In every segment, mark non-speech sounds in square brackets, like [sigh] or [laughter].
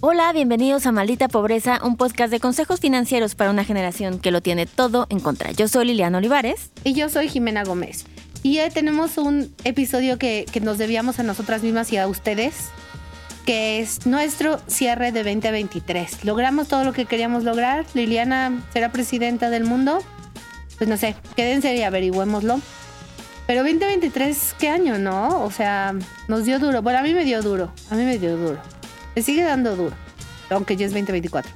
Hola, bienvenidos a Maldita Pobreza, un podcast de consejos financieros para una generación que lo tiene todo en contra. Yo soy Liliana Olivares. Y yo soy Jimena Gómez. Y hoy tenemos un episodio que, que nos debíamos a nosotras mismas y a ustedes, que es nuestro cierre de 2023. Logramos todo lo que queríamos lograr. Liliana será presidenta del mundo. Pues no sé, quédense y averigüémoslo. Pero 2023, ¿qué año, no? O sea, nos dio duro. Bueno, a mí me dio duro. A mí me dio duro. Me sigue dando duro. Aunque ya es 2024.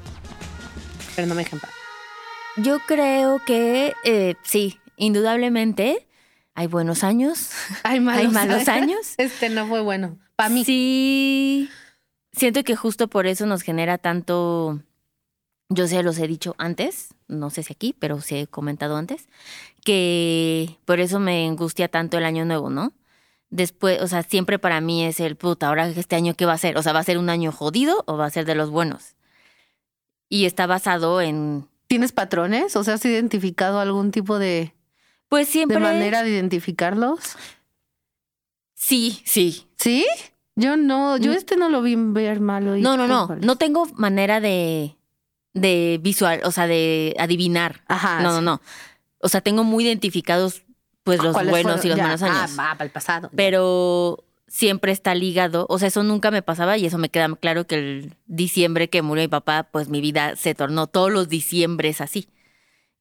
Pero no me dejen. Yo creo que eh, sí, indudablemente hay buenos años. [laughs] Hay malos, hay malos años. [laughs] Este no fue bueno. Para mí. Sí. Siento que justo por eso nos genera tanto. Yo sé, los he dicho antes, no sé si aquí, pero sí he comentado antes, que por eso me angustia tanto el año nuevo, ¿no? Después, o sea, siempre para mí es el puta, ahora este año qué va a ser? O sea, ¿va a ser un año jodido o va a ser de los buenos? Y está basado en... ¿Tienes patrones? O sea, ¿has identificado algún tipo de... Pues siempre... ¿De manera de identificarlos? Sí, sí. ¿Sí? Yo no, yo este no lo vi ver malo. Y no, no, no. No tengo manera de, de visual, o sea, de adivinar. Ajá. No, no, no. O sea, tengo muy identificados pues los buenos y los malos años. Ah, va, para el pasado. Pero siempre está ligado, o sea, eso nunca me pasaba y eso me queda claro que el diciembre que murió mi papá, pues mi vida se tornó todos los diciembres así.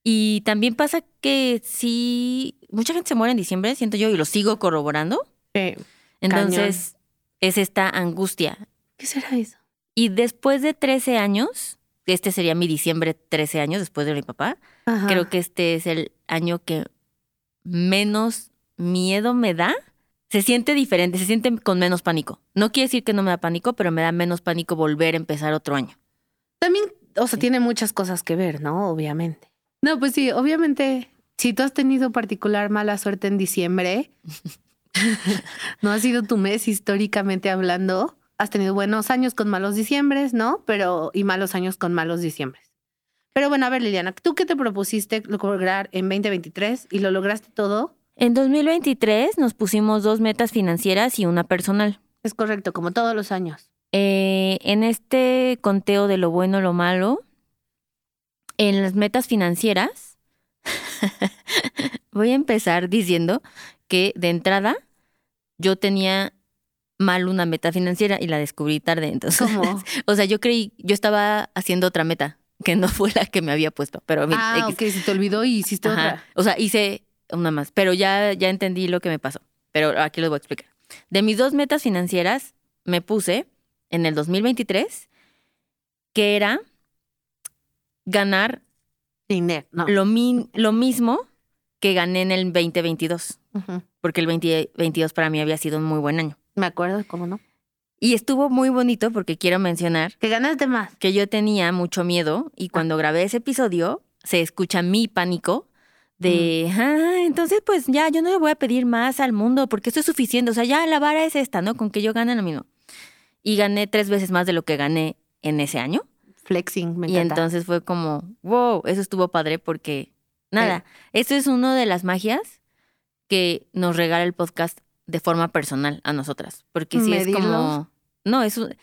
Y también pasa que sí, mucha gente se muere en diciembre, siento yo, y lo sigo corroborando. Sí. Entonces, es esta angustia. ¿Qué será eso? Y después de 13 años, este sería mi diciembre 13 años después de mi papá, Ajá. creo que este es el año que menos miedo me da. Se siente diferente, se siente con menos pánico. No quiere decir que no me da pánico, pero me da menos pánico volver a empezar otro año. También, o sea, tiene muchas cosas que ver, ¿no? Obviamente. No, pues sí, obviamente, si tú has tenido particular mala suerte en diciembre, [laughs] no ha sido tu mes históricamente hablando, has tenido buenos años con malos diciembres, ¿no? Pero, y malos años con malos diciembres. Pero bueno, a ver, Liliana, ¿tú qué te propusiste lograr en 2023 y lo lograste todo? En 2023 nos pusimos dos metas financieras y una personal. Es correcto, como todos los años. Eh, en este conteo de lo bueno, lo malo, en las metas financieras, [laughs] voy a empezar diciendo que de entrada yo tenía mal una meta financiera y la descubrí tarde. Entonces, ¿Cómo? [laughs] o sea, yo creí, yo estaba haciendo otra meta que no fue la que me había puesto, pero Ah, X. ok, se te olvidó y hiciste Ajá. otra. O sea, hice una más, pero ya, ya entendí lo que me pasó. Pero aquí les voy a explicar. De mis dos metas financieras, me puse en el 2023 que era ganar Dinero, no. lo, min- lo mismo que gané en el 2022, Ujú. porque el 2022 para mí había sido un muy buen año. Me acuerdo, ¿cómo no? Y estuvo muy bonito porque quiero mencionar Que ganaste más. que yo tenía mucho miedo y cuando grabé ese episodio se escucha mi pánico de, ah, entonces pues ya, yo no le voy a pedir más al mundo porque esto es suficiente, o sea, ya la vara es esta, ¿no? Con que yo gane lo mismo. Y gané tres veces más de lo que gané en ese año. Flexing, me y encanta. entonces fue como, wow, eso estuvo padre porque, nada, esto es una de las magias que nos regala el podcast de forma personal a nosotras. Porque sí es como, no, es un,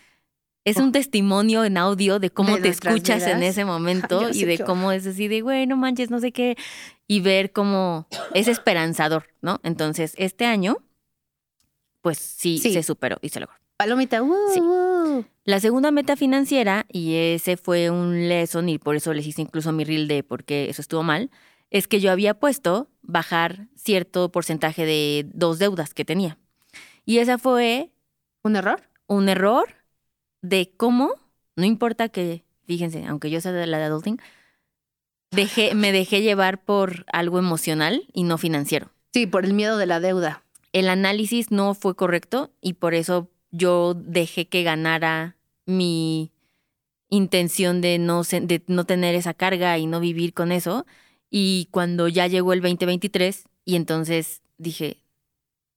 es Oh. un testimonio en audio de cómo De te escuchas en ese [laughs] momento y de cómo es así de, güey, no manches, no sé qué, y ver cómo es esperanzador, ¿no? Entonces, este año, pues sí, Sí. se superó y se logró. Palomita, uh, Sí. uh. La segunda meta financiera, y ese fue un lesson, y por eso les hice incluso mi reel de por qué eso estuvo mal, es que yo había puesto bajar cierto porcentaje de dos deudas que tenía. Y esa fue ¿Un error? Un error de cómo, no importa que, fíjense, aunque yo sea de la de adulting, dejé, me dejé llevar por algo emocional y no financiero. Sí, por el miedo de la deuda. El análisis no fue correcto y por eso yo dejé que ganara mi intención de no, de no tener esa carga y no vivir con eso. Y cuando ya llegó el 2023 y entonces dije,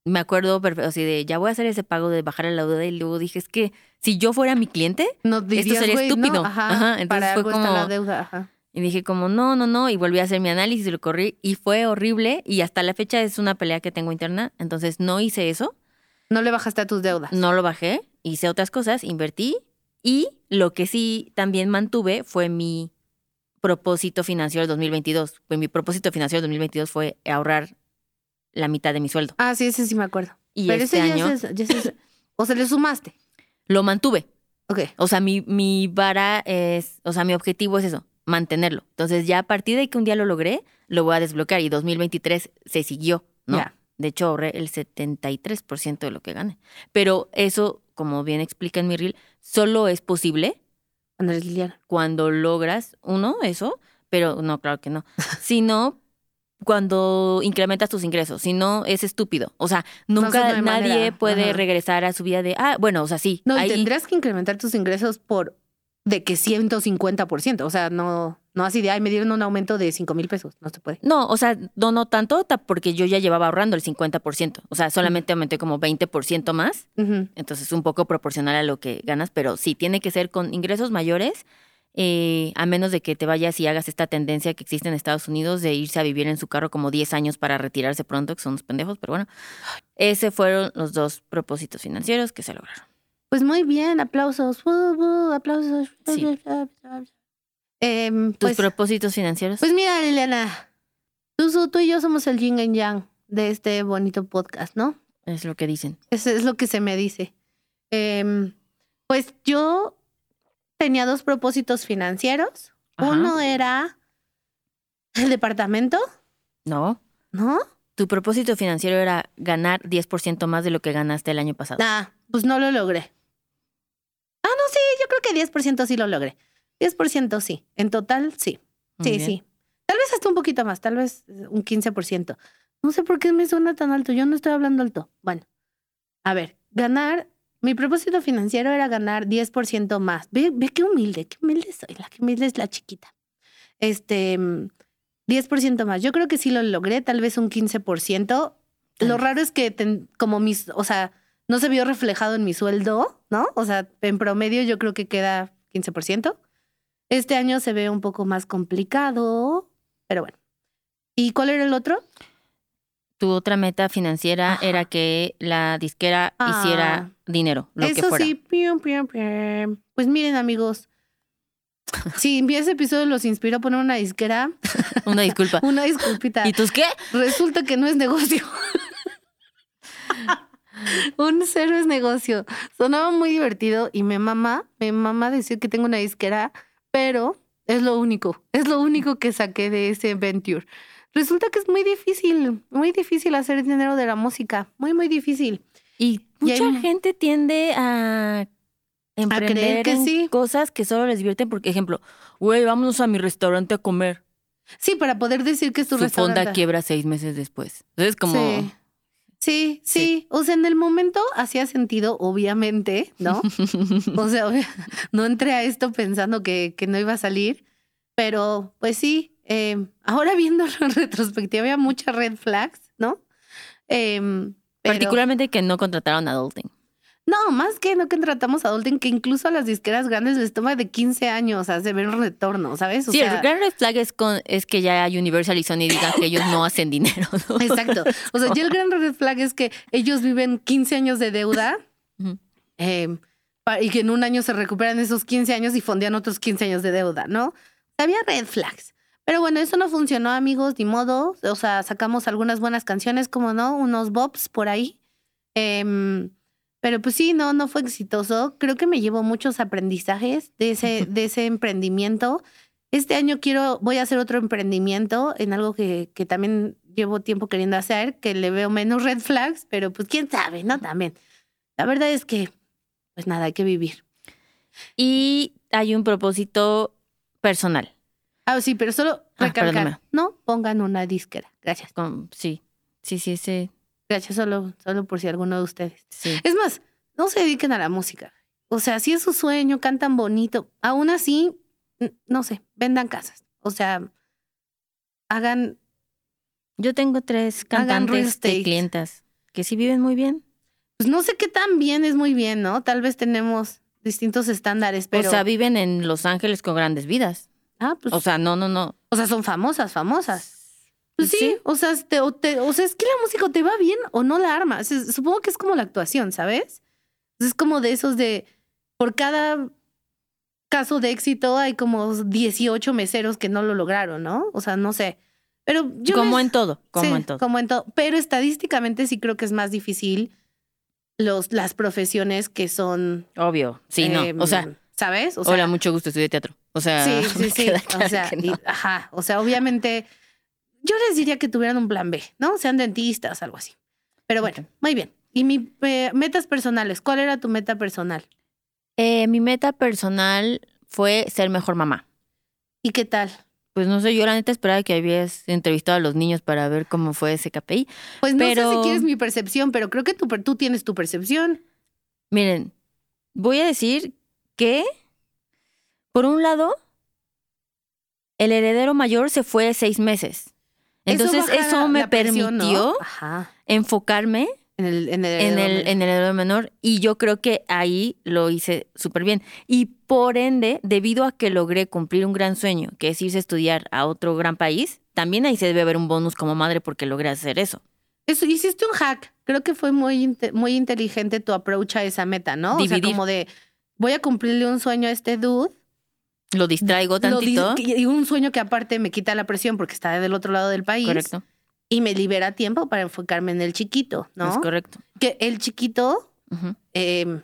me acuerdo perfecto, así de, ya voy a hacer ese pago de bajar la deuda y luego dije, es que si yo fuera mi cliente, No dirías, sería güey, ¿no? estúpido. Ajá, Ajá, entonces para fue algo está la como- deuda. Ajá. Y dije como, no, no, no, y volví a hacer mi análisis y lo corrí y fue horrible y hasta la fecha es una pelea que tengo interna, entonces no hice eso, No le bajaste a tus deudas. no lo bajé, hice otras cosas, invertí y lo que sí también mantuve fue mi propósito financiero del 2022. Pues mi propósito financiero del 2022 fue ahorrar la mitad de mi sueldo. Ah, sí, ese sí me acuerdo. Y Pero este ese año ya es- O se le sumaste. lo mantuve. Ok. O sea, mi, mi vara es, o sea, mi objetivo es eso, mantenerlo. Entonces ya a partir de que un día lo logré, lo voy a desbloquear y 2023 se siguió, ¿no? Ya. De hecho, ahorré el 73% de lo que gané. Pero eso, como bien explica en mi reel, solo es posible Andrés Liliana. cuando logras, uno, eso, pero no, claro que no, sino cuando incrementas tus ingresos, si no es estúpido. O sea, nunca no nadie manera. puede Ajá. regresar a su vida de, ah, bueno, o sea, sí. No, ahí- tendrías que incrementar tus ingresos por de que 150%. O sea, no, no así de, ay, me dieron un aumento de 5 mil pesos. No se puede. No, o sea, no, no tanto, ta- porque yo ya llevaba ahorrando el 50%. O sea, solamente aumenté como 20% más. Ujú. Entonces, un poco proporcional a lo que ganas, pero sí, tiene que ser con ingresos mayores, eh, a menos de que te vayas y hagas esta tendencia que existe en Estados Unidos de irse a vivir en su carro como 10 años para retirarse pronto, que son unos pendejos, pero bueno. Ese fueron los dos propósitos financieros que se lograron. Pues muy bien, aplausos. Uh, uh, aplausos. Sí. Em, ¿Tus pues, propósitos financieros? pues mira, Liliana, tú, tú y yo somos el yin y yang de este bonito podcast, ¿no? es lo que dicen. Eso es lo que se me dice. Em, pues yo tenía dos propósitos financieros. Ajá. Uno era el departamento, No. ¿no? Tu propósito financiero era ganar 10% más de lo que ganaste el año pasado. Ah, pues no lo logré. Ah, no, sí, yo creo que 10% sí lo logré. 10% sí. En total, sí. Muy Sí, bien. sí. Tal vez hasta un poquito más, tal vez eh, un 15%. No sé por qué me suena tan alto. Yo no estoy hablando alto. Bueno, a ver, ganar. Mi propósito financiero era ganar 10% más. Ve, ve qué humilde, qué humilde soy. La que humilde es la chiquita. Este, mm, 10% más. Yo creo que sí lo logré, tal vez un 15%. Tal Lo raro es que, ten- como mis, o sea, no se vio reflejado en mi sueldo, ¿no? O sea, en promedio yo creo que queda 15%. Este año se ve un poco más complicado, pero bueno. ¿Y cuál era el otro? Tu otra meta financiera Ajá. era que la disquera Ah. hiciera dinero, lo que Eso fuera. sí, pium, pium, pium. pues miren amigos, si ese episodio los inspiró a poner una disquera, [laughs] Una disculpa. una disculpita. ¿Y tus qué? Resulta que no es negocio. Un cero es negocio. Sonaba muy divertido y me mama, me mama decir que tengo una disquera, pero es lo único, es lo único que saqué de ese venture. Resulta que es muy difícil, muy difícil hacer dinero de la música, muy, muy difícil. Y Y hay mucha un- gente tiende a emprender que en sí. cosas que solo les divierten. Porque, ejemplo, güey, vámonos a mi restaurante a comer. Sí, para poder decir que es tu Su restaurante. fonda quiebra seis meses después. Entonces, como... Sí. Sí, sí, O sea, en el momento hacía sentido, obviamente, ¿no? [laughs] O sea, [laughs] no entré a esto pensando que, que no iba a salir, pero pues sí, eh, ahora viendo [laughs] en retrospectiva había muchas red flags, ¿no? Em, pero- Particularmente que no contrataron adulting. No, más que no que tratamos a Adulting, que incluso a las disqueras grandes les toma de 15 años a ver un retorno, ¿sabes? O sí, sea, el gran red flag es, con, es que ya Universal y Sony digan que ellos no hacen dinero. ¿no? [laughs] Exacto. O sea, ya el gran red flag es que ellos viven 15 años de deuda eh, pa- y que en un año se recuperan esos 15 años y fondean otros 15 años de deuda, ¿no? O sea, había red flags. Pero bueno, eso no funcionó, amigos, ni modo. O sea, sacamos algunas buenas canciones, como no, unos bops por ahí. Em, pero pues sí, no, no fue exitoso. Creo que me llevo muchos aprendizajes de ese, [laughs] de ese emprendimiento. Este año quiero, voy a hacer otro emprendimiento en algo que, que también llevo tiempo queriendo hacer, que le veo menos red flags, pero pues quién sabe, ¿no? También. La verdad es que, pues nada, hay que vivir. Y hay un propósito personal. Ah, sí, pero solo Ah, recalcar, no pongan una disquera. Gracias. Con- sí, Sí, sí, sí. Gacha solo, solo por si alguno de ustedes. sí. Es más, no se dediquen a la música. O sea, si es su sueño, cantan bonito. Aún así, no sé, vendan casas. O sea, hagan, Yo tengo tres cantantes de clientas que sí viven muy bien. pues no sé qué tan bien es muy bien, ¿no? Tal vez tenemos distintos estándares, pero... O sea, viven en Los Ángeles con grandes vidas. Ah, pues, O sea, no, no, no. o sea, son famosas, famosas. Pues sí, Sí. O, sea, te- o, te- o sea, es que la música te va bien o no la armas. Supongo que es como la actuación, ¿sabes? Es como de esos de, por cada caso de éxito hay como 18 meseros que no lo lograron, ¿no? O sea, no sé. Pero yo como en todo, como sí, en todo. Como en todo. Pero estadísticamente sí creo que es más difícil los, las profesiones que son... Obvio. Sí, no. em, O sea, ¿sabes? O sea, hola, mucho gusto, estudié teatro. O sea, Sí, [laughs] sí, sí. O sea, y- ajá. O sea, obviamente, yo les diría que tuvieran un plan B, ¿no? Sean dentistas, algo así. Pero bueno, muy bien. Y mi eh, metas personales, ¿cuál era tu meta personal? Eh, mi meta personal fue ser mejor mamá. ¿Y qué tal? Pues no sé, yo la neta esperaba que habías entrevistado a los niños para ver cómo fue ese KPI. Pues no sé si quieres mi percepción, pero creo que tú, tú tienes tu percepción. Miren, voy a decir que, por un lado, el heredero mayor se fue seis meses. Entonces eso, me permitió enfocarme En el, en el, en el, en el heredero menor y yo creo que ahí lo hice súper bien. Y por ende, debido a que logré cumplir un gran sueño, que es irse a estudiar a otro gran país, también ahí se debe ver un bonus como madre porque logré hacer eso. Eso, hiciste un hack. Creo que fue muy, muy inteligente tu approach a esa meta, ¿no? O sea, como de, voy a cumplirle un sueño a este dude. Lo distraigo lo tantito. y un sueño que aparte me quita la presión porque está del otro lado del país. Correcto. Y me libera tiempo para enfocarme en el chiquito, ¿no? Es correcto. Que el chiquito, eh,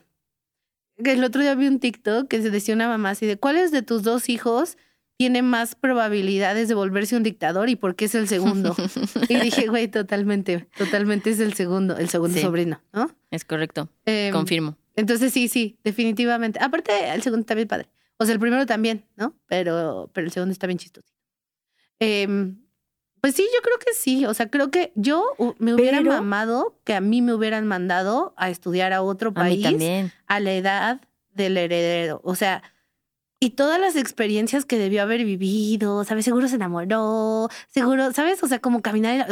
que el otro día vi un TikTok que se decía una mamá así de, ¿cuáles de tus dos hijos tiene más probabilidades de volverse un dictador y por qué es el segundo? [laughs] y dije, güey, totalmente, totalmente es el segundo, el segundo Sí. sobrino, ¿no? Es correcto. Em, Confirmo. Entonces sí, sí, definitivamente. Aparte, el segundo está bien padre. O sea, el primero también, ¿no? Pero, pero el segundo está bien chistoso. Em, pues sí, yo creo que sí. O sea, creo que yo me hubiera Pero- mamado que a mí me hubieran mandado a estudiar a otro A mí país también. a la edad del heredero. O sea, y todas las experiencias que debió haber vivido, ¿sabes? Seguro se enamoró, seguro, ¿sabes? O sea, como caminar,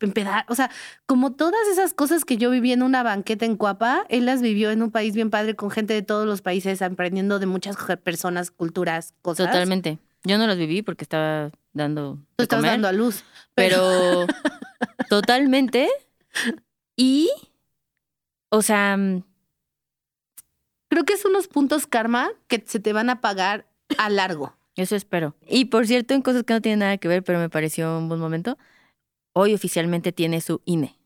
empedar, o sea, como todas esas cosas que yo viví en una banqueta en Cuapa, él las vivió en un país bien padre con gente de todos los países, aprendiendo de muchas personas, culturas, cosas. Totalmente. Yo no los viví porque estaba dando. Tú estabas comer, dando a luz. Pero [laughs] totalmente. Y, o sea, Creo que es unos puntos karma que se te van a pagar a largo. eso espero. Y por cierto, en cosas que no tienen nada que ver, pero me pareció un buen momento, hoy oficialmente tiene su INE.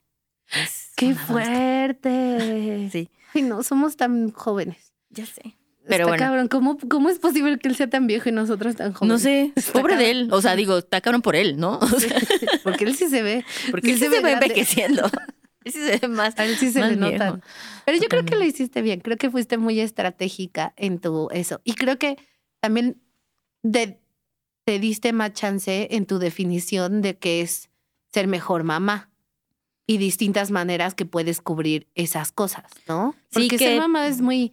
Es ¡Qué fuerte! [laughs] Sí, Ay, no, somos tan jóvenes. ya sé. Pero Está bueno. cabrón. ¿Cómo, ¿Cómo es posible que él sea tan viejo y nosotros tan jóvenes? No sé, [laughs] Está pobre de él. O sea, digo, está cabrón por él, ¿no? [laughs] O sea, Porque él sí se ve. porque él sí se se ve grande. envejeciendo. Él [laughs] sí se ve más. A él sí se le notan. Pero yo creo que lo hiciste bien. Creo que fuiste muy estratégica en tu eso. Y creo que también de- te diste más chance en tu definición de qué es ser mejor mamá y distintas maneras que puedes cubrir esas cosas, ¿no? Sí, Porque que- ser mamá es muy.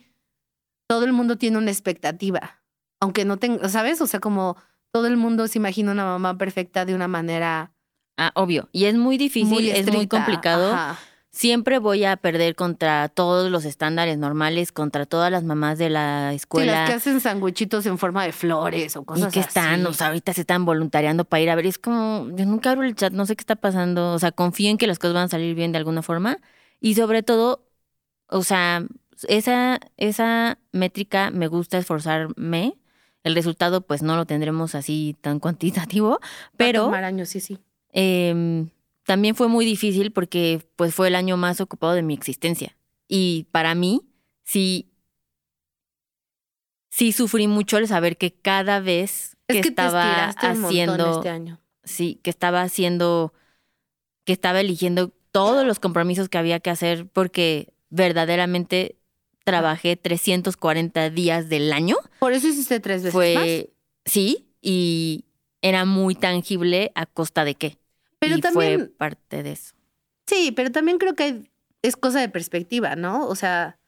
Todo el mundo tiene una expectativa. Aunque no tenga, ¿sabes? O sea, como todo el mundo se imagina una mamá perfecta de una manera Ah, obvio. Y es muy difícil, muy es muy complicado. Ajá. Siempre voy a perder contra todos los estándares normales, contra todas las mamás de la Sí, escuela. las que hacen sanguchitos en forma de flores o y cosas que están, así. o sea, ahorita se están voluntariando para ir a ver. Es como, yo nunca abro el chat, no sé qué está pasando. O sea, confío en que las cosas van a salir bien de alguna forma. Y sobre todo, o sea, esa, esa métrica me gusta esforzarme. El resultado, pues no lo tendremos así tan cuantitativo, Va a pero tomar años, sí, sí. Em, también fue muy difícil porque pues fue el año más ocupado de mi existencia. Y para mí, sí, sí sufrí mucho el saber que cada vez que, Es que estaba te montón haciendo, este año. sí, que estaba haciendo, que estaba eligiendo todos los compromisos que había que hacer porque verdaderamente trabajé 340 días del año Por eso hiciste tres veces más. fue sí y era muy tangible a costa de qué Pero y también fue parte de eso Sí, pero también creo que es cosa de perspectiva, ¿no? O sea,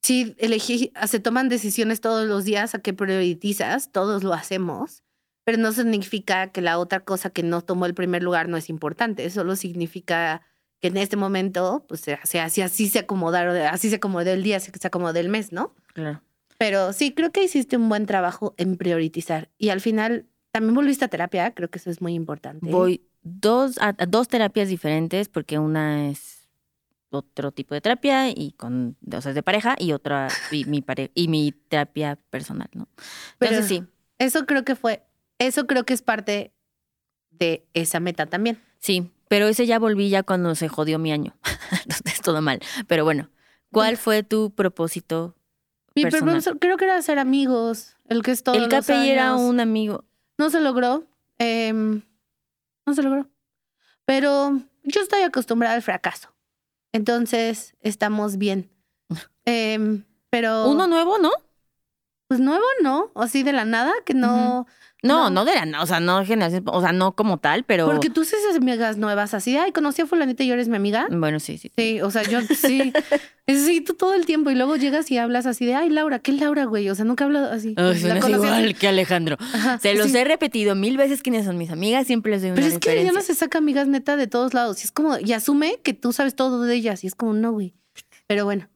si elegí, se toman decisiones todos los días a qué priorizas, todos lo hacemos, pero no significa que la otra cosa que no tomó el primer lugar no es importante, solo significa que en este momento, pues, se así, así se acomodaron, así se acomodó el día, así se acomodó el mes, ¿no? Claro. Pero sí, creo que hiciste un buen trabajo en priorizar. Y al final, también volviste a terapia, creo que eso es muy importante. Voy dos, a, a dos terapias diferentes porque una es otro tipo de terapia y con, o sea, es de pareja y otra, [laughs] y mi, pare- y mi terapia personal, ¿no? Pero- Entonces sí, Eso creo que fue, eso creo que es parte de esa meta también. sí, pero ese ya volví ya cuando se jodió mi año. [laughs] Entonces todo mal. Pero bueno, ¿cuál fue tu propósito? Mi Personal. propósito creo que era ser amigos, el que es todo. el KPI era un amigo. No se logró. em, no se logró. Pero yo estoy acostumbrada al fracaso. Entonces, estamos bien. [laughs] Em, pero. Uno nuevo, ¿no? Pues nuevo, ¿no? O así de la nada, que no. No, No. no, de la, no, o sea, no generación, o sea, no como tal, pero. Porque tú haces amigas nuevas así. Ay, conocí a Fulanita y eres mi amiga. Bueno, sí, sí. Sí, o sea, yo sí. [laughs] Sí, tú todo el tiempo. Y luego llegas y hablas así de, ay, Laura, ¿qué Laura, güey? O sea, nunca he hablado así. La suenas conocí así. igual que Alejandro. Ajá, Se los sí. he repetido mil veces quiénes son mis amigas, siempre les doy una Pero es que referencia. Diana se saca amigas neta de todos lados. Y es como, y asume que tú sabes todo de ellas. Y es como, no, güey. Pero bueno.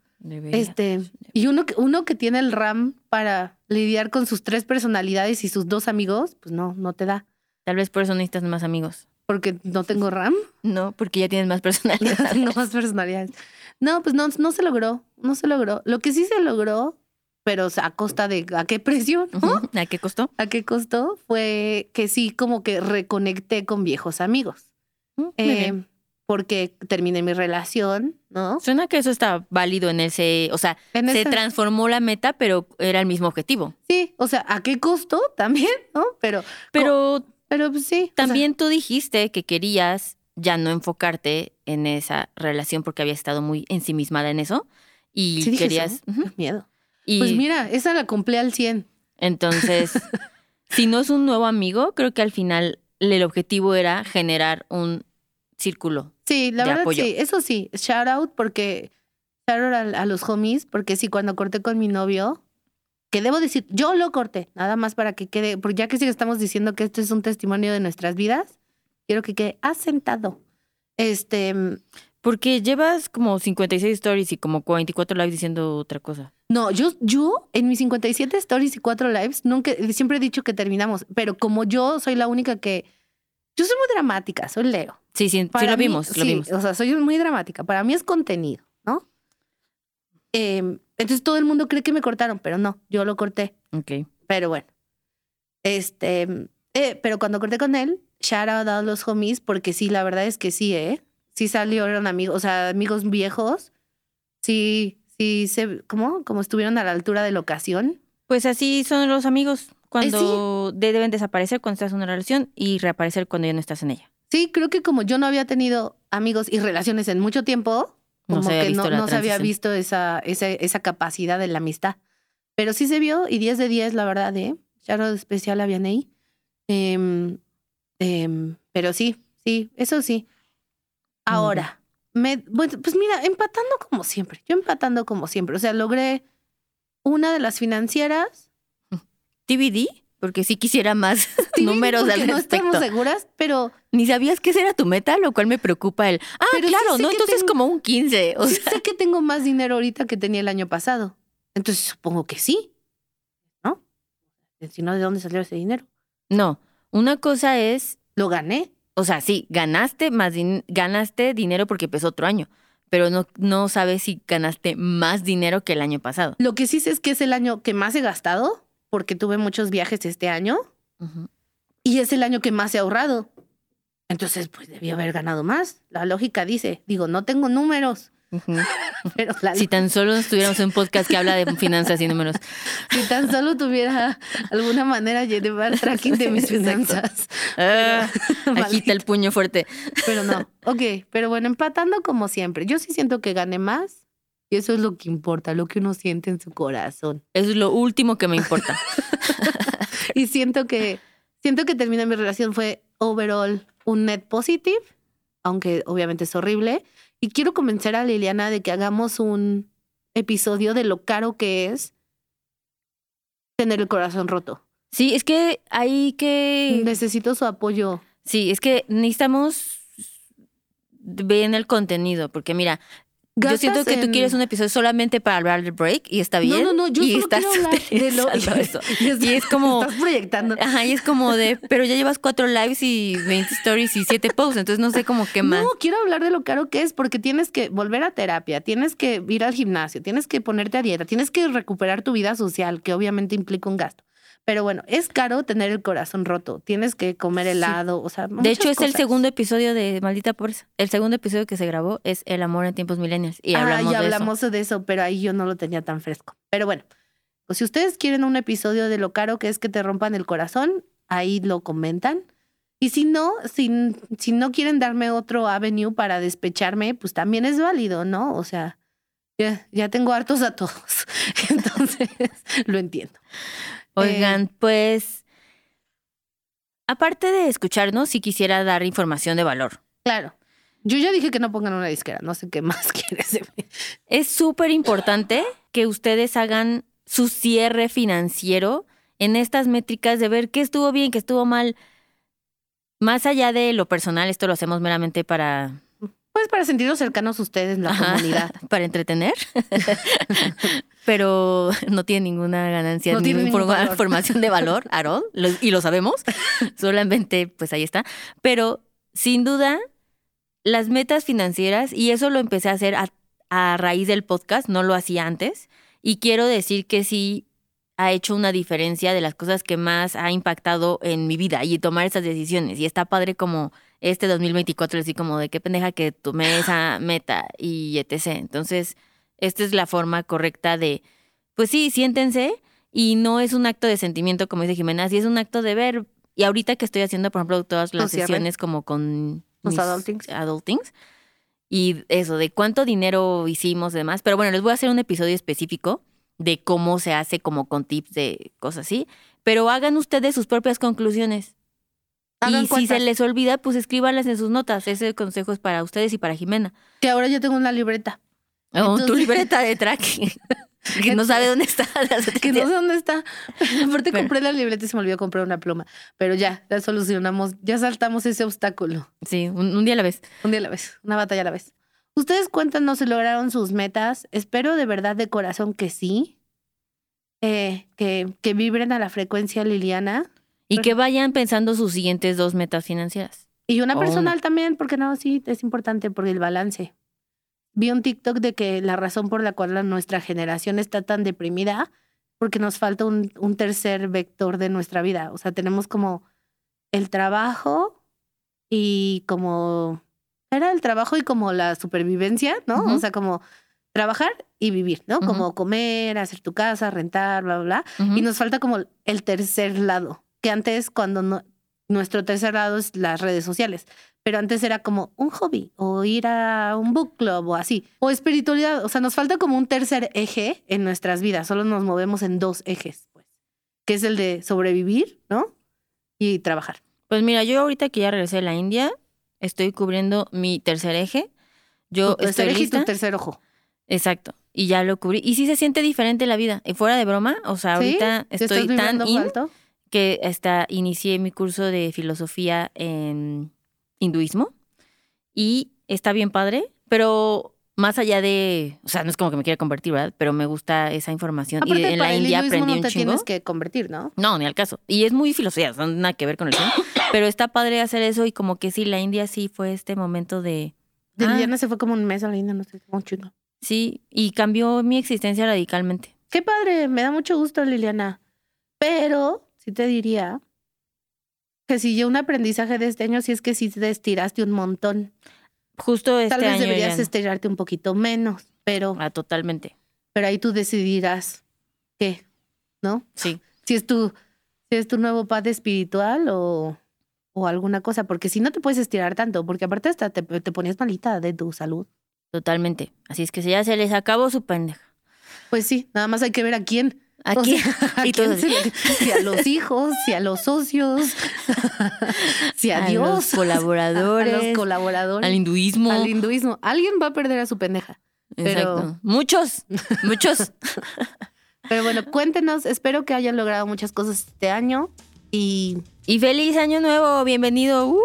Este. Y uno que, uno que tiene el RAM para lidiar con sus tres personalidades y sus dos amigos, pues no, no te da. Tal vez por eso necesitas más amigos. Porque no tengo RAM. No, porque ya tienes más personalidad. tengo [laughs] más personalidades. No, pues no, no se logró. No se logró. Lo que sí se logró, pero a costa de a qué precio, ¿no? ¿A qué costó? ¿A qué costó? Fue que sí, como que reconecté con viejos amigos. Eh, bien. Porque terminé mi relación, ¿no? Suena que eso está válido en ese, o sea, En se transformó la meta, pero era el mismo objetivo. Sí, o sea, ¿a qué costó [laughs] también, no? Pero, Pero pero pues sí. o sea, también tú dijiste que querías ya no enfocarte en esa relación porque habías estado muy ensimismada en eso y sí dije querías miedo. y Pues mira, esa la cumplí al 100. entonces [laughs] si no es un nuevo amigo, creo que al final el objetivo era generar un círculo. Sí, la de verdad apoyo. sí, eso sí, shout out porque shout out a, a los homies, porque sí, cuando corté con mi novio, que debo decir, yo lo corté, nada más para que quede, porque ya que sí estamos diciendo que esto es un testimonio de nuestras vidas, quiero que quede asentado. Este, Porque llevas como 56 stories y como 44 lives diciendo otra cosa. no, yo, yo en mis 57 stories y 4 lives, nunca, siempre he dicho que terminamos, pero como yo soy la única que, yo soy muy dramática, soy Leo. Sí, sí, sí lo mí, vimos, lo sí, vimos. O sea, soy muy dramática. Para mí es contenido, ¿no? Eh, entonces todo el mundo cree que me cortaron, pero no, yo lo corté. Ok. Pero bueno. Este, eh, pero cuando corté con él, shout out a los homies, porque sí, la verdad es que sí, ¿eh? Sí salieron amigos, o sea, amigos viejos. Sí, sí, se, ¿cómo? Como estuvieron a la altura de la ocasión. Pues así son los amigos cuando de- deben desaparecer cuando estás en una relación y reaparecer cuando ya no estás en ella. Sí, creo que como yo no había tenido amigos y relaciones en mucho tiempo, No como había que no, no se había visto esa, esa, esa capacidad de la amistad. Pero sí se vio y 10 de 10, la verdad, ¿eh? Shout especial a Vianey. Em, em, pero sí, sí, eso sí. Ahora, me, bueno, pues mira, empatando como siempre. Yo empatando como siempre. O sea, logré una de las financieras. TBD, porque sí quisiera más [laughs] números al no respecto. estamos seguras, pero Ni sabías que esa era tu meta, lo cual me preocupa el. Ah, Pero claro, ¿no? Entonces tengo- como un 15. O sí sea, sé que tengo más dinero ahorita que tenía el año pasado. Entonces supongo que sí. ¿No? Si no, ¿de dónde salió ese dinero? no. Una cosa es, Lo gané. o sea, sí, ganaste más din- ganaste dinero porque empezó otro año, pero no, no sabes si ganaste más dinero que el año pasado. Lo que sí sé es que es el año que más he gastado, porque tuve muchos viajes este año, Ujú. y es el año que más he ahorrado. Entonces, pues debí haber ganado más. La lógica dice, digo, no tengo números, Ujú. [laughs] pero la, Si tan solo estuviéramos en un podcast que habla de finanzas y números. [laughs] si tan solo tuviera alguna manera de llevar tracking de mis [laughs] finanzas. Ah, agita el puño fuerte. Pero no. Ok, pero bueno, empatando como siempre. Yo sí siento que gané más. Y eso es lo que importa, lo que uno siente en su corazón. Eso es lo último que me importa. [laughs] Y siento que, siento que terminé mi relación fue overall un net positive, aunque obviamente es horrible. Y quiero convencer a Liliana de que hagamos un episodio de lo caro que es tener el corazón roto. Sí, es que hay que... Necesito su apoyo. Sí, es que necesitamos ver el contenido, porque mira, yo siento que tú en- quieres un episodio solamente para hablar del break y está bien. No, no, no, yo y solo estás quiero hablar [laughs] de lo [laughs] eso. y, estás- Y es [laughs] como- estás proyectando. Ajá, y es como de, pero ya llevas cuatro lives y 20 stories y siete posts, entonces no sé cómo qué más. No, quiero hablar de lo caro que es porque tienes que volver a terapia, tienes que ir al gimnasio, tienes que ponerte a dieta, tienes que recuperar tu vida social, que obviamente implica un gasto. Pero bueno, es caro tener el corazón roto, tienes que comer Sí. helado, o sea, De hecho, es el segundo episodio de Maldita Pobreza. El segundo episodio que se grabó es El amor en tiempos millennials. Y Ah, hablamos y de eso. hablamos de eso, pero ahí yo no lo tenía tan fresco. Pero bueno, pues si ustedes quieren un episodio de lo caro que es que te rompan el corazón, ahí lo comentan. Y si no, si, si no quieren darme otro avenue para despecharme, pues también es válido, ¿no? O sea, ya, ya tengo hartos a todos. [laughs] Entonces, lo entiendo. Oigan, Eh, pues, aparte de escucharnos, sí quisiera dar información de valor. Claro. Yo ya dije que no pongan una disquera, no sé qué [laughs] más quieres de mí. Es súper importante que ustedes hagan su cierre financiero en estas métricas de ver qué estuvo bien, qué estuvo mal. Más allá de lo personal, esto lo hacemos meramente para, Pues para sentirlos cercanos a ustedes, la Ajá, comunidad. [laughs] para entretener, [laughs] pero no tiene ninguna ganancia No ni tiene información de valor, [laughs] Aaron, lo- y lo sabemos. Solamente, pues ahí está. Pero sin duda, las metas financieras, y eso lo empecé a hacer a, a raíz del podcast, no lo hacía antes, y quiero decir que sí ha hecho una diferencia de las cosas que más ha impactado en mi vida y tomar esas decisiones. Y está padre como este 2024, así como de qué pendeja que tomé esa [laughs] meta y etc. Entonces, esta es la forma correcta de, pues sí, siéntense y no es un acto de sentimiento, como dice Jimena, sí es un acto de ver. Y ahorita que estoy haciendo, por ejemplo, todas las sesiones como con Los mis adultings. adultings, y eso, de cuánto dinero hicimos y demás. Pero bueno, les voy a hacer un episodio específico de cómo se hace como con tips de cosas así. Pero hagan ustedes sus propias conclusiones. Hagan y si se les olvida, pues escríbanlas en sus notas. Ese consejo es para ustedes y para Jimena. Que ahora yo tengo una libreta. O tu libreta de [laughs] tracking. que no sabe [laughs] dónde está. [laughs] que no sé dónde está. Aparte Pero- compré la libreta y se me olvidó comprar una pluma. Pero ya, la solucionamos, ya saltamos ese obstáculo. Sí, un, un día a la vez. Un día a la vez, una batalla a la vez. Ustedes cuéntanos si lograron sus metas. Espero de verdad de corazón que sí. Eh, que, que vibren a la frecuencia Liliana. Y que vayan pensando sus siguientes dos metas financieras. Y una Oh. personal también, porque no, sí, es importante porque el balance. Vi un TikTok de que la razón por la cual la- nuestra generación está tan deprimida, porque nos falta un, un tercer vector de nuestra vida. O sea, tenemos como el trabajo y como... Era el trabajo y como la supervivencia, ¿no? Ujú. O sea, como trabajar y vivir, ¿no? Como comer, hacer tu casa, rentar, bla, bla. Y nos falta como el tercer lado, que antes cuando no, nuestro tercer lado es las redes sociales, pero antes era como un hobby o ir a un book club o así, o espiritualidad, o sea, nos falta como un tercer eje en nuestras vidas, solo nos movemos en dos ejes, pues, que es el de sobrevivir, ¿no? Y trabajar. Pues mira, yo ahorita que ya regresé de la India, estoy cubriendo mi tercer eje. Yo tu tercer estoy eje y tu tercer ojo. Exacto. Y ya lo cubrí. Y sí se siente diferente la vida. Y fuera de broma, o sea, ¿Sí? ahorita ¿Te estoy tan in alto? que hasta inicié mi curso de filosofía en hinduismo. Y está bien padre, pero más allá de, o sea, no es como que me quiera convertir, ¿verdad? Pero me gusta esa información. y Aparte, de- en la India aprendí no un te chingo. tienes que convertir, ¿no? No, ni al caso. Y es muy filosofía, o sea, nada que ver con el tema. [coughs] Pero está padre hacer eso y como que sí, la India sí fue este momento de... De Ah. Liliana se fue como un mes a la India, no sé, como chingo. Sí, y cambió mi existencia radicalmente. Qué padre, me da mucho gusto, Liliana. Pero sí te diría que si yo un aprendizaje de este año, sí es que sí te estiraste un montón. Justo este Tal vez año deberías ya- estirarte un poquito menos, pero, Ah, totalmente. pero ahí tú decidirás qué, ¿no? Sí. Si es tu, si es tu nuevo padre espiritual o, o alguna cosa, porque si no te puedes estirar tanto, porque aparte hasta te, te ponías malita de tu salud. Totalmente. Así es que si ya se les acabó su pendeja. Pues sí, nada más hay que ver a quién. Aquí. O sea, ¿a y [laughs] quién se le- [laughs] si a los hijos, si a los socios, [laughs] si a, a Dios, los colaboradores, a los colaboradores, al hinduismo. al hinduismo. Alguien va a perder a su pendeja. Exacto. Pero, Muchos, muchos. pero bueno, cuéntenos. Espero que hayan logrado muchas cosas este año y y feliz año nuevo, bienvenido. Uh,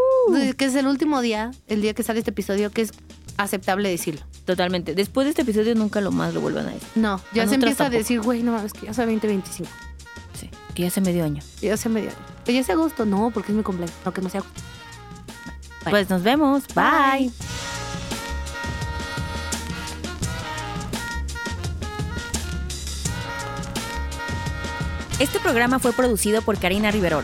que es el último día, el día que sale este episodio, que es aceptable decirlo. totalmente. Después de este episodio nunca lo más lo vuelvan a decir. No, ya A se empieza a decir, güey, no mames, que ya sea 2025. Sí, que ya hace medio año. Ya sea medio año. Que ya sea agosto, no, porque es mi cumpleaños. No, que no sea agosto. Pues nos vemos. Bye. Este programa fue producido por Karina Riverol.